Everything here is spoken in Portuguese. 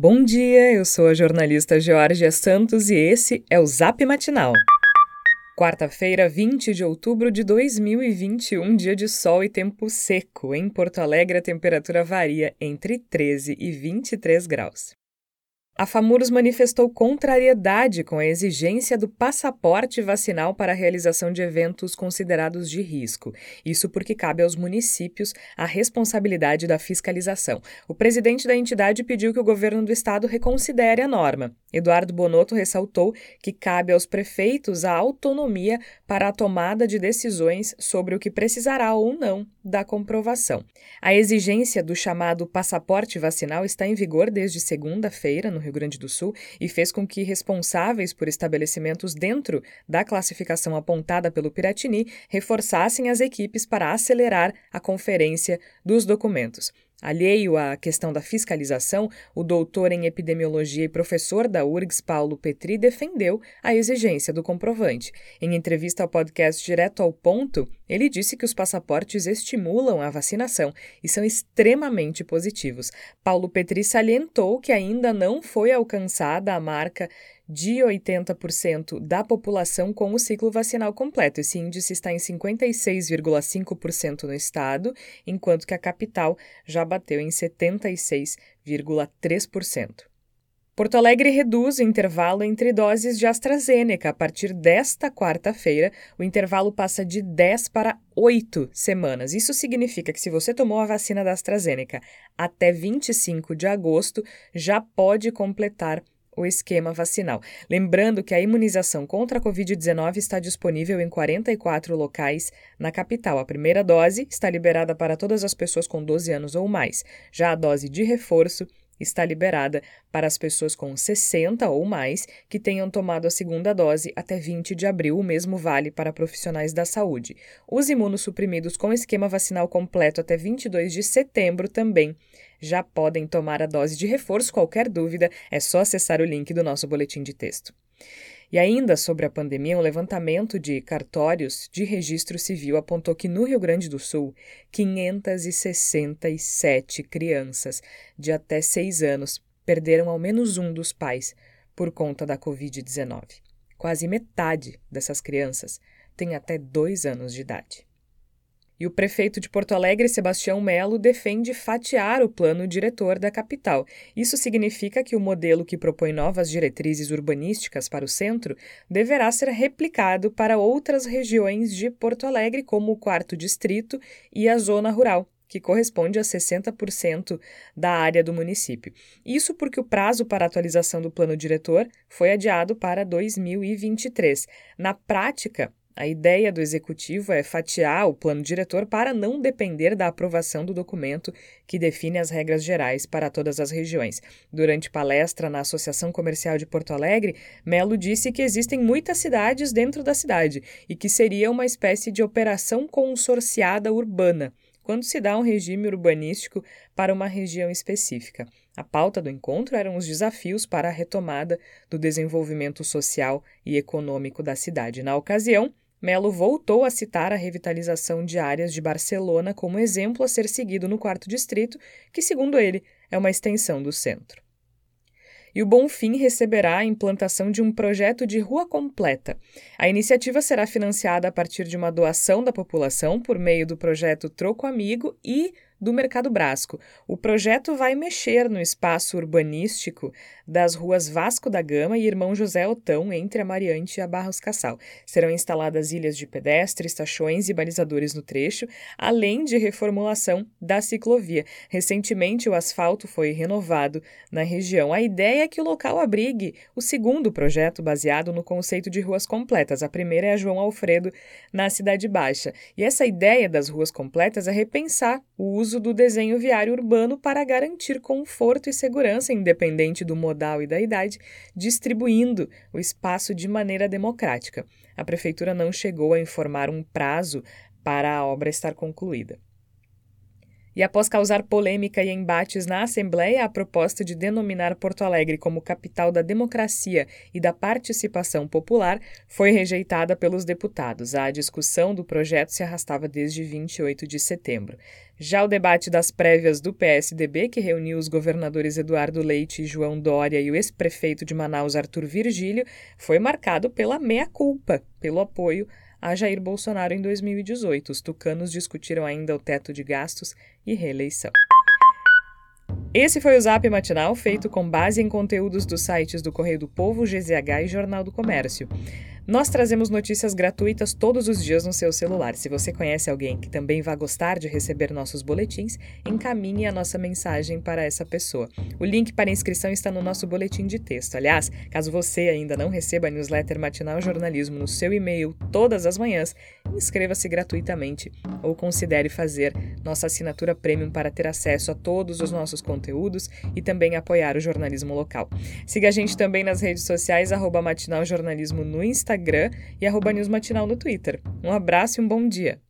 Bom dia, eu sou a jornalista Georgia Santos e esse é o Zap Matinal. Quarta-feira, 20 de outubro de 2021, dia de sol e tempo seco. Em Porto Alegre, a temperatura varia entre 13 e 23 graus. A FAMURS manifestou contrariedade com a exigência do passaporte vacinal para a realização de eventos considerados de risco. Isso porque cabe aos municípios a responsabilidade da fiscalização. O presidente da entidade pediu que o governo do estado reconsidere a norma. Eduardo Bonotto ressaltou que cabe aos prefeitos a autonomia para a tomada de decisões sobre o que precisará ou não da comprovação. A exigência do chamado passaporte vacinal está em vigor desde segunda-feira no Rio Grande do Sul e fez com que responsáveis por estabelecimentos dentro da classificação apontada pelo Piratini reforçassem as equipes para acelerar a conferência dos documentos. Alheio à questão da fiscalização, o doutor em epidemiologia e professor da URGS, Paulo Petri, defendeu a exigência do comprovante. Em entrevista ao podcast Direto ao Ponto, ele disse que os passaportes estimulam a vacinação e são extremamente positivos. Paulo Petri salientou que ainda não foi alcançada a marca de 80% da população com o ciclo vacinal completo. Esse índice está em 56,5% no estado, enquanto que a capital já bateu em 76,3%. Porto Alegre reduz o intervalo entre doses de AstraZeneca. A partir desta quarta-feira, o intervalo passa de 10 para 8 semanas. Isso significa que se você tomou a vacina da AstraZeneca até 25 de agosto, já pode completar o esquema vacinal. Lembrando que a imunização contra a Covid-19 está disponível em 44 locais na capital. A primeira dose está liberada para todas as pessoas com 12 anos ou mais. Já a dose de reforço está liberada para as pessoas com 60 ou mais que tenham tomado a segunda dose até 20 de abril. O mesmo vale para profissionais da saúde. Os imunossuprimidos com esquema vacinal completo até 22 de setembro também já podem tomar a dose de reforço. Qualquer dúvida, é só acessar o link do nosso boletim de texto. E ainda sobre a pandemia, um levantamento de cartórios de registro civil apontou que no Rio Grande do Sul, 567 crianças de até 6 anos perderam ao menos um dos pais por conta da Covid-19. Quase metade dessas crianças tem até 2 anos de idade. E o prefeito de Porto Alegre, Sebastião Melo, defende fatiar o plano diretor da capital. Isso significa que o modelo que propõe novas diretrizes urbanísticas para o centro deverá ser replicado para outras regiões de Porto Alegre, como o quarto distrito e a zona rural que corresponde a 60% da área do município. Isso porque o prazo para atualização do plano diretor foi adiado para 2023. Na prática, a ideia do executivo é fatiar o plano diretor para não depender da aprovação do documento que define as regras gerais para todas as regiões. Durante palestra na Associação Comercial de Porto Alegre, Melo disse que existem muitas cidades dentro da cidade e que seria uma espécie de operação consorciada urbana quando se dá um regime urbanístico para uma região específica. A pauta do encontro eram os desafios para a retomada do desenvolvimento social e econômico da cidade. Na ocasião, Melo voltou a citar a revitalização de áreas de Barcelona como exemplo a ser seguido no quarto distrito, que, segundo ele, é uma extensão do centro. E o Bonfim receberá a implantação de um projeto de rua completa. A iniciativa será financiada a partir de uma doação da população por meio do projeto Troco Amigo e do Mercado Brasco. O projeto vai mexer no espaço urbanístico das ruas Vasco da Gama e Irmão José Otão, entre a Mariante e a Barros Cassal. Serão instaladas ilhas de pedestres, estações e balizadores no trecho, além de reformulação da ciclovia. Recentemente, o asfalto foi renovado na região. A ideia é que o local abrigue o segundo projeto baseado no conceito de ruas completas. A primeira é a João Alfredo, na Cidade Baixa. E essa ideia das ruas completas é repensar o uso uso do desenho viário urbano para garantir conforto e segurança, independente do modal e da idade, distribuindo o espaço de maneira democrática. A prefeitura não chegou a informar um prazo para a obra estar concluída. E após causar polêmica e embates na Assembleia, a proposta de denominar Porto Alegre como capital da democracia e da participação popular foi rejeitada pelos deputados. A discussão do projeto se arrastava desde 28 de setembro. Já o debate das prévias do PSDB, que reuniu os governadores Eduardo Leite e João Dória e o ex-prefeito de Manaus, Arthur Virgílio, foi marcado pela meia-culpa, pelo apoio a Jair Bolsonaro em 2018. Os tucanos discutiram ainda o teto de gastos e reeleição. Esse foi o Zap Matinal, feito com base em conteúdos dos sites do Correio do Povo, GZH e Jornal do Comércio. Nós trazemos notícias gratuitas todos os dias no seu celular. Se você conhece alguém que também vai gostar de receber nossos boletins, encaminhe a nossa mensagem para essa pessoa. O link para inscrição está no nosso boletim de texto. Aliás, caso você ainda não receba a newsletter Matinal Jornalismo no seu e-mail todas as manhãs, inscreva-se gratuitamente ou considere fazer nossa assinatura premium para ter acesso a todos os nossos conteúdos e também apoiar o jornalismo local. Siga a gente também nas redes sociais, arroba Matinal Jornalismo no Instagram Instagram e arroba News Matinal no Twitter. Um abraço e um bom dia!